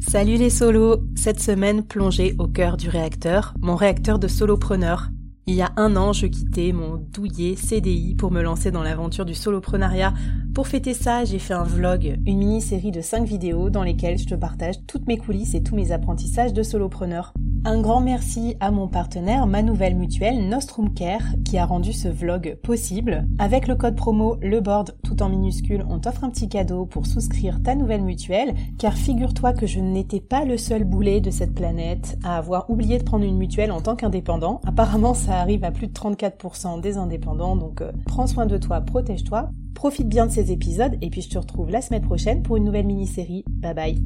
Salut les solos Cette semaine, plongée au cœur du réacteur, mon réacteur de solopreneur. Il y a un an, je quittais mon douillet CDI pour me lancer dans l'aventure du soloprenariat. Pour fêter ça, j'ai fait un vlog, une mini-série de 5 vidéos dans lesquelles je te partage toutes mes coulisses et tous mes apprentissages de solopreneur. Un grand merci à mon partenaire, ma nouvelle mutuelle Nostrum Care, qui a rendu ce vlog possible. Avec le code promo LEBORD tout en minuscule, on t'offre un petit cadeau pour souscrire ta nouvelle mutuelle, car figure-toi que je n'étais pas le seul boulet de cette planète à avoir oublié de prendre une mutuelle en tant qu'indépendant. Apparemment, ça arrive à plus de 34% des indépendants, donc euh, prends soin de toi, protège-toi. Profite bien de ces épisodes et puis je te retrouve la semaine prochaine pour une nouvelle mini-série. Bye bye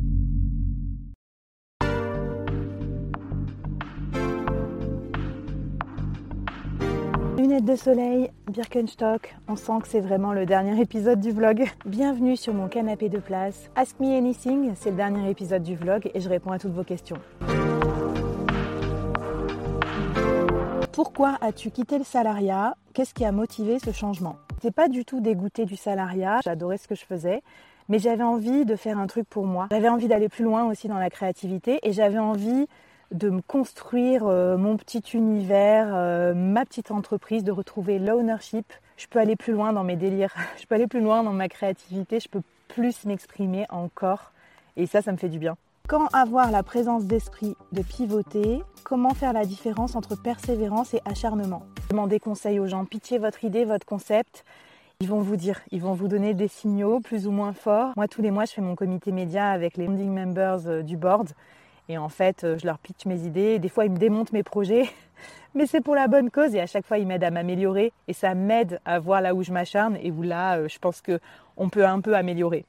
Lunettes de soleil, Birkenstock, on sent que c'est vraiment le dernier épisode du vlog. Bienvenue sur mon canapé de place. Ask Me Anything, c'est le dernier épisode du vlog et je réponds à toutes vos questions. Pourquoi as-tu quitté le salariat? Qu'est-ce qui a motivé ce changement? J'étais pas du tout dégoûtée du salariat, j'adorais ce que je faisais, mais j'avais envie de faire un truc pour moi. J'avais envie d'aller plus loin aussi dans la créativité et j'avais envie de me construire euh, mon petit univers, euh, ma petite entreprise, de retrouver l'ownership. Je peux aller plus loin dans mes délires, je peux aller plus loin dans ma créativité, je peux plus m'exprimer encore. Et ça, ça me fait du bien. Quand avoir la présence d'esprit de pivoter Comment faire la différence entre persévérance et acharnement? Demandez conseil aux gens, pitié votre idée, votre concept. Ils vont vous dire, ils vont vous donner des signaux plus ou moins forts. Moi, tous les mois, je fais mon comité média avec les founding members euh, du board. Et en fait, euh, je leur pitch mes idées. Des fois, ils me démontent mes projets, mais c'est pour la bonne cause. Et à chaque fois, ils m'aident à m'améliorer. Et ça m'aide à voir là où je m'acharne et où là, euh, je pense qu'on peut un peu améliorer.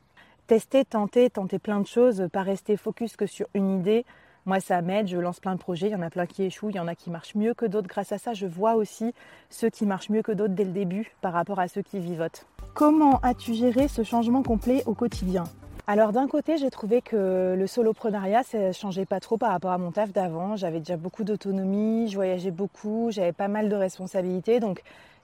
Tester, tenter, tenter plein de choses, pas rester focus que sur une idée. Moi, ça m'aide, je lance plein de projets, il y en a plein qui échouent, il y en a qui marchent mieux que d'autres. Grâce à ça, je vois aussi ceux qui marchent mieux que d'autres dès le début par rapport à ceux qui vivotent. Comment as-tu géré ce changement complet au quotidien? Alors d'un côté, j'ai trouvé que le soloprenariat, ça changeait pas trop par rapport à mon taf d'avant. J'avais déjà beaucoup d'autonomie, je voyageais beaucoup, j'avais pas mal de responsabilités, donc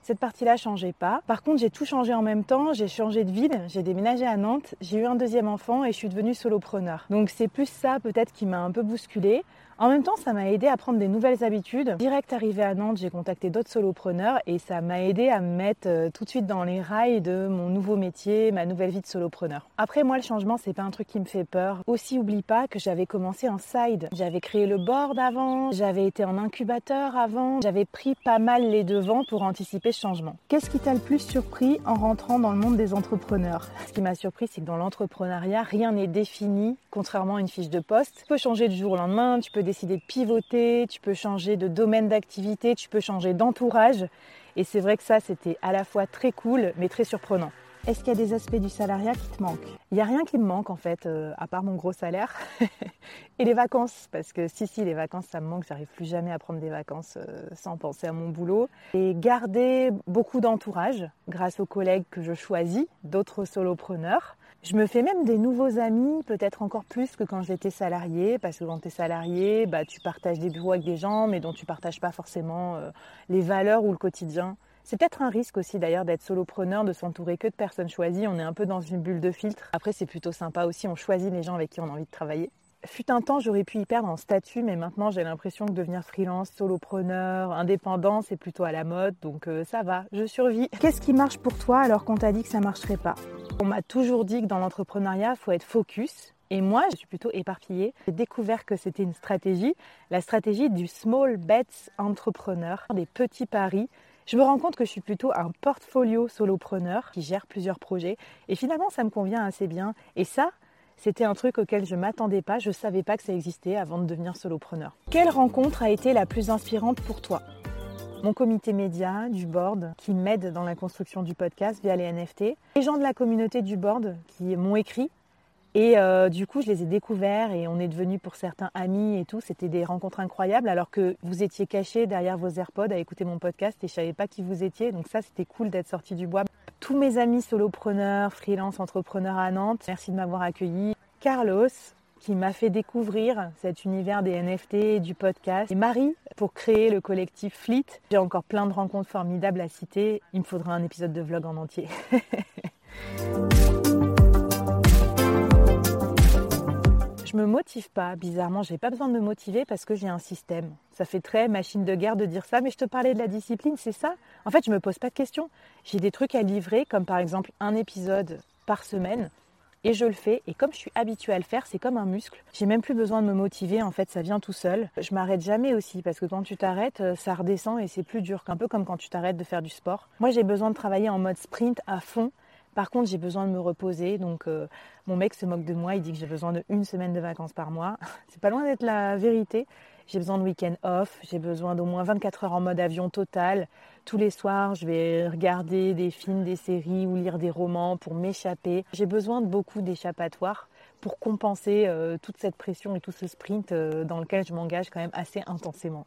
cette partie-là changeait pas. Par contre, j'ai tout changé en même temps. J'ai changé de ville, j'ai déménagé à Nantes, j'ai eu un deuxième enfant et je suis devenue solopreneur. Donc c'est plus ça peut-être qui m'a un peu bousculée. En même temps, ça m'a aidé à prendre des nouvelles habitudes. Direct arrivé à Nantes, j'ai contacté d'autres solopreneurs et ça m'a aidé à me mettre euh, tout de suite dans les rails de mon nouveau métier, ma nouvelle vie de solopreneur. Après, moi, le changement, c'est pas un truc qui me fait peur. Aussi, oublie pas que j'avais commencé en side. J'avais créé le board avant, j'avais été en incubateur avant, j'avais pris pas mal les devants pour anticiper ce changement. Qu'est-ce qui t'a le plus surpris en rentrant dans le monde des entrepreneurs? Ce qui m'a surpris, c'est que dans l'entrepreneuriat, rien n'est défini, contrairement à une fiche de poste. Tu peux changer du jour au lendemain, tu peux décider de pivoter, tu peux changer de domaine d'activité, tu peux changer d'entourage. Et c'est vrai que ça, c'était à la fois très cool, mais très surprenant. Est-ce qu'il y a des aspects du salariat qui te manquent? Il n'y a rien qui me manque en fait, euh, à part mon gros salaire et les vacances. Parce que si, si, les vacances, ça me manque. J'arrive plus jamais à prendre des vacances euh, sans penser à mon boulot. Et garder beaucoup d'entourage grâce aux collègues que je choisis, d'autres solopreneurs. Je me fais même des nouveaux amis, peut-être encore plus que quand j'étais salarié, parce que quand tu es salarié, bah, tu partages des bureaux avec des gens, mais dont tu partages pas forcément euh, les valeurs ou le quotidien. C'est peut-être un risque aussi d'ailleurs d'être solopreneur, de s'entourer que de personnes choisies. On est un peu dans une bulle de filtre. Après, c'est plutôt sympa aussi, on choisit les gens avec qui on a envie de travailler. Fut un temps, j'aurais pu y perdre en statut, mais maintenant j'ai l'impression que devenir freelance, solopreneur, indépendant, c'est plutôt à la mode, donc euh, ça va, je survis. Qu'est-ce qui marche pour toi alors qu'on t'a dit que ça marcherait pas? On m'a toujours dit que dans l'entrepreneuriat, il faut être focus. Et moi, je suis plutôt éparpillée. J'ai découvert que c'était une stratégie, la stratégie du small bets entrepreneur, des petits paris je me rends compte que je suis plutôt un portfolio solopreneur qui gère plusieurs projets et finalement ça me convient assez bien. Et ça, c'était un truc auquel je m'attendais pas, je savais pas que ça existait avant de devenir solopreneur. Quelle rencontre a été la plus inspirante pour toi? Mon comité média du board qui m'aide dans la construction du podcast via les NFT, les gens de la communauté du board qui m'ont écrit Et euh, du coup, je les ai découverts et on est devenus pour certains amis et tout. C'était des rencontres incroyables alors que vous étiez cachés derrière vos AirPods à écouter mon podcast et je savais pas qui vous étiez. Donc ça, c'était cool d'être sorti du bois. Tous mes amis solopreneurs, freelance, entrepreneurs à Nantes, merci de m'avoir accueilli. Carlos, qui m'a fait découvrir cet univers des NFT du podcast. Et Marie, pour créer le collectif Fleet. J'ai encore plein de rencontres formidables à citer. Il me faudra un épisode de vlog en entier. je me motive pas, bizarrement, j'ai pas besoin de me motiver parce que j'ai un système. Ça fait très machine de guerre de dire ça, mais je te parlais de la discipline, c'est ça? En fait, je me pose pas de questions. J'ai des trucs à livrer, comme par exemple un épisode par semaine, et je le fais. Et comme je suis habituée à le faire, c'est comme un muscle. J'ai même plus besoin de me motiver, en fait, ça vient tout seul. Je m'arrête jamais aussi, parce que quand tu t'arrêtes, euh, ça redescend et c'est plus dur, un peu comme quand tu t'arrêtes de faire du sport. Moi, j'ai besoin de travailler en mode sprint à fond par contre, j'ai besoin de me reposer. Donc, euh, mon mec se moque de moi. Il dit que j'ai besoin d'une semaine de vacances par mois. C'est pas loin d'être la vérité. J'ai besoin de week-end off. J'ai besoin d'au moins 24 heures en mode avion total. Tous les soirs, je vais regarder des films, des séries ou lire des romans pour m'échapper. J'ai besoin de beaucoup d'échappatoires pour compenser euh, toute cette pression et tout ce sprint euh, dans lequel je m'engage quand même assez intensément.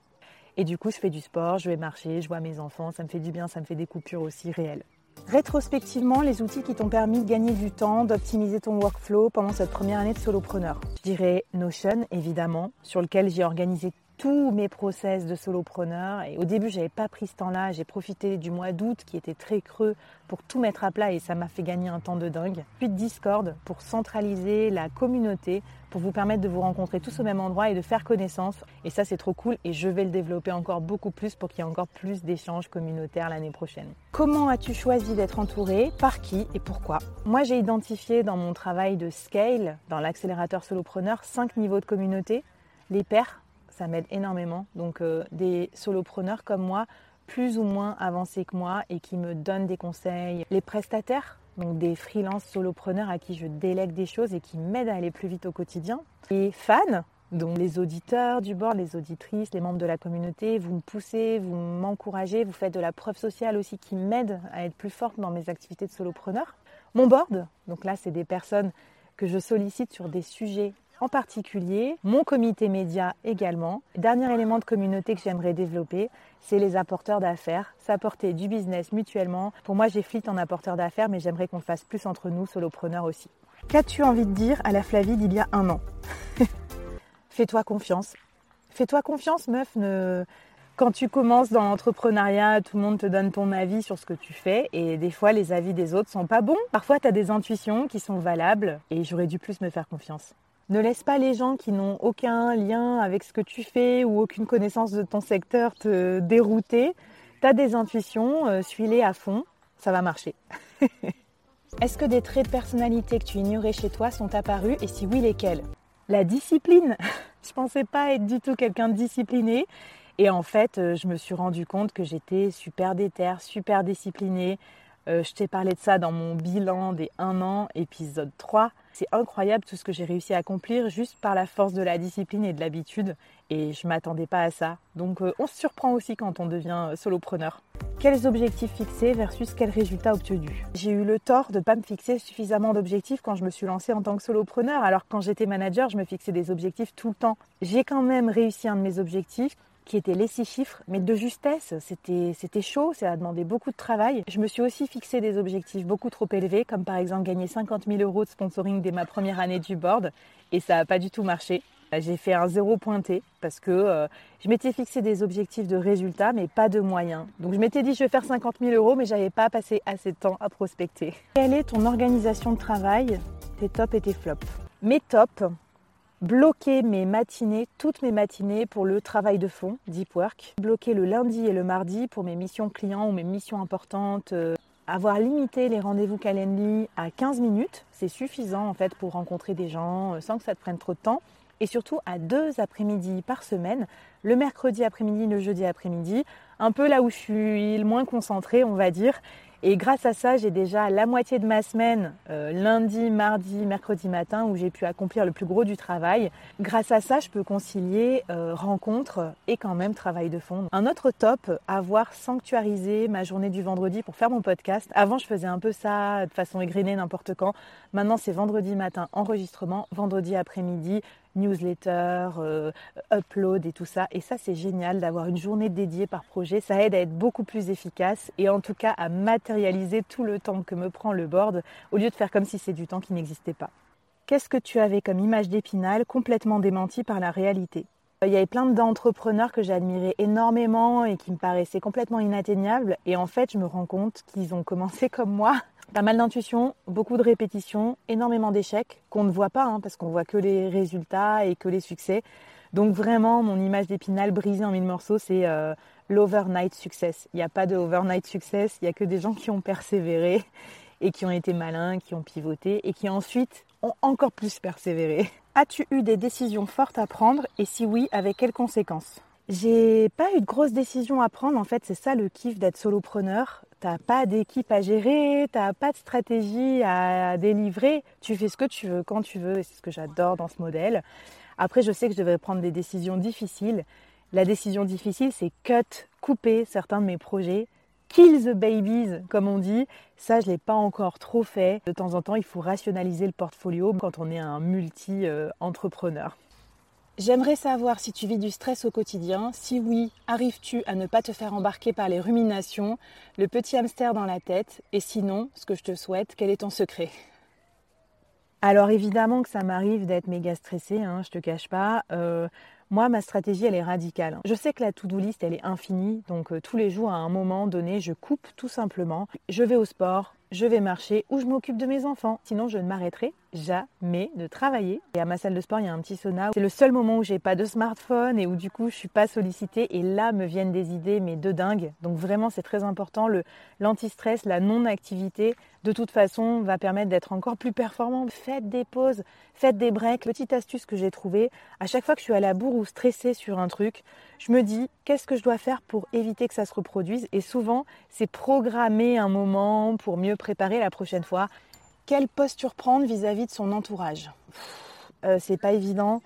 Et du coup, je fais du sport, je vais marcher, je vois mes enfants, ça me fait du bien, ça me fait des coupures aussi réelles. Rétrospectivement, les outils qui t'ont permis de gagner du temps, d'optimiser ton workflow pendant cette première année de solopreneur. Je dirais Notion, évidemment, sur lequel j'ai organisé tous mes process de solopreneur. Et au début, j'avais pas pris ce temps-là. J'ai profité du mois d'août qui était très creux pour tout mettre à plat et ça m'a fait gagner un temps de dingue. Puis Discord pour centraliser la communauté, pour vous permettre de vous rencontrer tous au même endroit et de faire connaissance. Et ça, c'est trop cool et je vais le développer encore beaucoup plus pour qu'il y ait encore plus d'échanges communautaires l'année prochaine. Comment as-tu choisi d'être entouré? Par qui? Et pourquoi? Moi, j'ai identifié dans mon travail de scale, dans l'accélérateur solopreneur, cinq niveaux de communauté. Les pairs, ça m'aide énormément. Donc euh, des solopreneurs comme moi, plus ou moins avancés que moi et qui me donnent des conseils. Les prestataires, donc des freelances solopreneurs à qui je délègue des choses et qui m'aident à aller plus vite au quotidien. Les fans, donc les auditeurs du board, les auditrices, les membres de la communauté, vous me poussez, vous m'encouragez, vous faites de la preuve sociale aussi qui m'aide à être plus forte dans mes activités de solopreneur. Mon board, donc là c'est des personnes que je sollicite sur des sujets en particulier, mon comité média également. Dernier élément de communauté que j'aimerais développer, c'est les apporteurs d'affaires, s'apporter du business mutuellement. Pour moi, j'ai flit en apporteur d'affaires, mais j'aimerais qu'on fasse plus entre nous, solopreneurs aussi. Qu'as-tu envie de dire à la Flavie d'il y a un an? Fais-toi confiance. Fais-toi confiance, meuf. Quand tu commences dans l'entrepreneuriat, tout le monde te donne ton avis sur ce que tu fais et des fois les avis des autres sont pas bons. Parfois tu as des intuitions qui sont valables et j'aurais dû plus me faire confiance. Ne laisse pas les gens qui n'ont aucun lien avec ce que tu fais ou aucune connaissance de ton secteur te dérouter. Tu as des intuitions, euh, suis-les à fond, ça va marcher. Est-ce que des traits de personnalité que tu ignorais chez toi sont apparus et si oui, lesquels? La discipline. je pensais pas être du tout quelqu'un de discipliné. Et en fait, euh, je me suis rendu compte que j'étais super déter, super disciplinée, euh, je t'ai parlé de ça dans mon bilan des 1 an, épisode 3. C'est incroyable tout ce que j'ai réussi à accomplir juste par la force de la discipline et de l'habitude. Et je m'attendais pas à ça. Donc euh, on se surprend aussi quand on devient solopreneur. Quels objectifs fixés versus quels résultats obtenus? J'ai eu le tort de ne pas me fixer suffisamment d'objectifs quand je me suis lancée en tant que solopreneur. Alors quand j'étais manager, je me fixais des objectifs tout le temps. J'ai quand même réussi un de mes objectifs qui étaient les six chiffres, mais de justesse. C'était, chaud, ça a demandé beaucoup de travail. Je me suis aussi fixé des objectifs beaucoup trop élevés, comme par exemple gagner 50 000 euros de sponsoring dès ma première année du board, et ça n'a pas du tout marché. J'ai fait un zéro pointé parce que euh, je m'étais fixé des objectifs de résultats, mais pas de moyens. Donc je m'étais dit je vais faire 50 000 euros, mais j'avais pas passé assez de temps à prospecter. Quelle est ton organisation de travail, tes tops et tes flops? Mes tops, bloquer mes matinées, toutes mes matinées pour le travail de fond, deep work, bloquer le lundi et le mardi pour mes missions clients ou mes missions importantes, euh, avoir limité les rendez-vous Calendly à 15 minutes, c'est suffisant en fait pour rencontrer des gens euh, sans que ça te prenne trop de temps. Et surtout à deux après-midi par semaine, le mercredi après-midi, le jeudi après-midi, un peu là où je suis le moins concentrée, on va dire, Et grâce à ça, j'ai déjà la moitié de ma semaine, euh, lundi, mardi, mercredi matin, où j'ai pu accomplir le plus gros du travail. Grâce à ça, je peux concilier euh, rencontres et quand même travail de fond. Un autre top, avoir sanctuarisé ma journée du vendredi pour faire mon podcast. Avant, je faisais un peu ça de façon égrenée n'importe quand. Maintenant, c'est vendredi matin enregistrement, vendredi après-midi newsletter, euh, upload et tout ça. Et ça, c'est génial d'avoir une journée dédiée par projet. Ça aide à être beaucoup plus efficace et en tout cas à matérialiser tout le temps que me prend le board au lieu de faire comme si c'est du temps qui n'existait pas. Qu'est-ce que tu avais comme image d'épinal complètement démentie par la réalité? Il y avait plein d'entrepreneurs que j'admirais énormément et qui me paraissaient complètement inatteignables. Et en fait, je me rends compte qu'ils ont commencé comme moi pas mal d'intuition, beaucoup de répétitions, énormément d'échecs qu'on ne voit pas hein, parce qu'on voit que les résultats et que les succès. Donc vraiment, mon image d'épinal brisée en mille morceaux, c'est euh, l'overnight success. Il n'y a pas de overnight success, il n'y a que des gens qui ont persévéré et qui ont été malins, qui ont pivoté et qui ensuite ont encore plus persévéré. As-tu eu des décisions fortes à prendre et si oui, avec quelles conséquences? J'ai pas eu de grosses décisions à prendre. En fait, c'est ça le kiff d'être solopreneur t'as pas d'équipe à gérer, t'as pas de stratégie à délivrer, tu fais ce que tu veux quand tu veux et c'est ce que j'adore dans ce modèle. Après, je sais que je devrais prendre des décisions difficiles. La décision difficile, c'est cut, couper certains de mes projets, kill the babies, comme on dit. Ça, je l'ai pas encore trop fait. De temps en temps, il faut rationaliser le portfolio quand on est un multi-entrepreneur. J'aimerais savoir si tu vis du stress au quotidien. Si oui, arrives-tu à ne pas te faire embarquer par les ruminations, le petit hamster dans la tête? Et sinon, ce que je te souhaite, quel est ton secret? Alors évidemment que ça m'arrive d'être méga stressée, hein, je te cache pas. Euh, moi, ma stratégie, elle est radicale. Je sais que la to-do list, elle est infinie, donc euh, tous les jours, à un moment donné, je coupe tout simplement. Je vais au sport, je vais marcher ou je m'occupe de mes enfants. Sinon, je ne m'arrêterai jamais de travailler. Et à ma salle de sport, il y a un petit sauna. C'est le seul moment où j'ai pas de smartphone et où du coup, je suis pas sollicitée. Et là, me viennent des idées, mais de dingue. Donc vraiment, c'est très important. Le l'anti-stress, la non-activité, de toute façon, va permettre d'être encore plus performant. Faites des pauses, faites des breaks. Petite astuce que j'ai trouvée, à chaque fois que je suis à la bourre ou stressée sur un truc, je me dis qu'est-ce que je dois faire pour éviter que ça se reproduise? Et souvent, c'est programmer un moment pour mieux préparer la prochaine fois. Quelle posture prendre vis-à-vis de son entourage euh, C'est pas évident.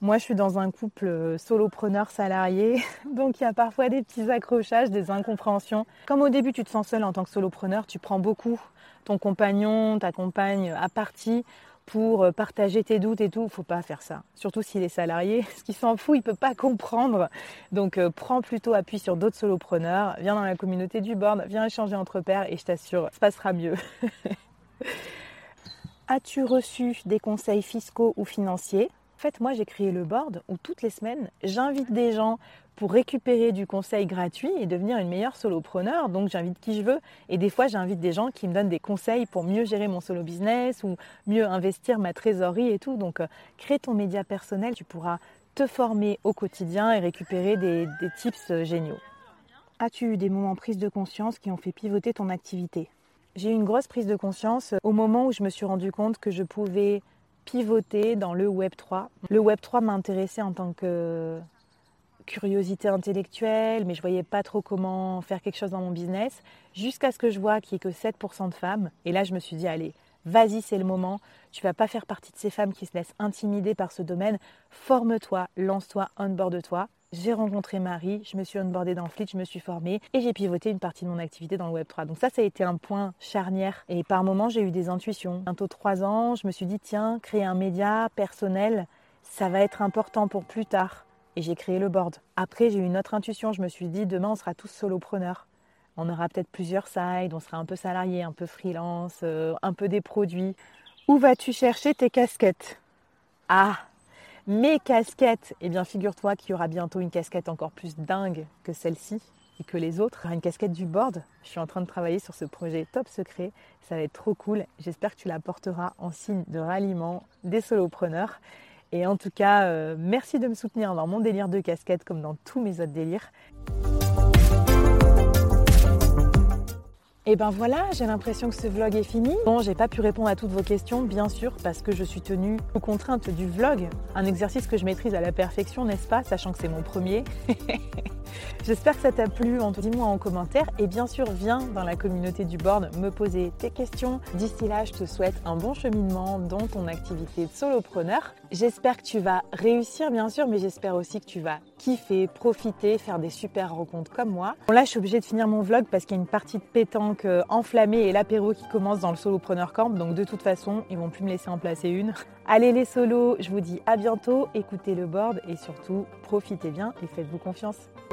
Moi, je suis dans un couple euh, solopreneur salarié, donc il y a parfois des petits accrochages, des incompréhensions. Comme au début, tu te sens seul en tant que solopreneur, tu prends beaucoup ton compagnon, ta compagne à partie pour euh, partager tes doutes et tout, faut pas faire ça. Surtout s'il est salarié, ce qui s'en fout, il peut pas comprendre. Donc euh, prends plutôt appui sur d'autres solopreneurs, viens dans la communauté du board, viens échanger entre pairs et je t'assure, ça passera mieux. As-tu reçu des conseils fiscaux ou financiers? En fait, moi j'ai créé le board où toutes les semaines, j'invite des gens pour récupérer du conseil gratuit et devenir une meilleure solopreneur. Donc j'invite qui je veux et des fois j'invite des gens qui me donnent des conseils pour mieux gérer mon solo business ou mieux investir ma trésorerie et tout. Donc euh, crée ton média personnel, tu pourras te former au quotidien et récupérer des, tips euh, géniaux. As-tu eu des moments prise de conscience qui ont fait pivoter ton activité? J'ai eu une grosse prise de conscience au moment où je me suis rendu compte que je pouvais pivoter dans le Web 3. Le Web 3 m'a intéressée en tant que curiosité intellectuelle, mais je voyais pas trop comment faire quelque chose dans mon business, jusqu'à ce que je vois qu'il n'y ait que 7% de femmes. Et là, je me suis dit, allez, vas-y, c'est le moment. Tu vas pas faire partie de ces femmes qui se laissent intimider par ce domaine. Forme-toi, lance-toi, onboard-toi. J'ai rencontré Marie, je me suis onboardée dans Fleet, je me suis formée et j'ai pivoté une partie de mon activité dans le Web3. Donc ça, ça a été un point charnière. Et par moments, j'ai eu des intuitions. Bientôt trois ans, je me suis dit, tiens, créer un média personnel, ça va être important pour plus tard et j'ai créé le board. Après, j'ai eu une autre intuition. Je me suis dit, demain, on sera tous solopreneurs. On aura peut-être plusieurs sides, on sera un peu salarié, un peu freelance, euh, un peu des produits. Où vas-tu chercher tes casquettes? Ah, mes casquettes Eh bien, figure-toi qu'il y aura bientôt une casquette encore plus dingue que celle-ci et que les autres. Une casquette du board. Je suis en train de travailler sur ce projet top secret. Ça va être trop cool. J'espère que tu la porteras en signe de ralliement des solopreneurs. Et en tout cas, euh, merci de me soutenir dans mon délire de casquette comme dans tous mes autres délires. Et ben voilà, j'ai l'impression que ce vlog est fini. Bon, j'ai pas pu répondre à toutes vos questions, bien sûr, parce que je suis tenue aux contraintes du vlog. Un exercice que je maîtrise à la perfection, n'est-ce pas, sachant que c'est mon premier? J'espère que ça t'a plu. Dis-moi en commentaire. Et bien sûr, viens dans la communauté du board me poser tes questions. D'ici là, je te souhaite un bon cheminement dans ton activité de solopreneur. J'espère que tu vas réussir, bien sûr, mais j'espère aussi que tu vas kiffer, profiter, faire des super rencontres comme moi. Bon, là, je suis obligée de finir mon vlog parce qu'il y a une partie de pétanque euh, enflammée et l'apéro qui commence dans le solopreneur camp. Donc, de toute façon, ils vont plus me laisser en placer une. Allez, les solos, je vous dis à bientôt. Écoutez le board et surtout, profitez bien et faites-vous confiance.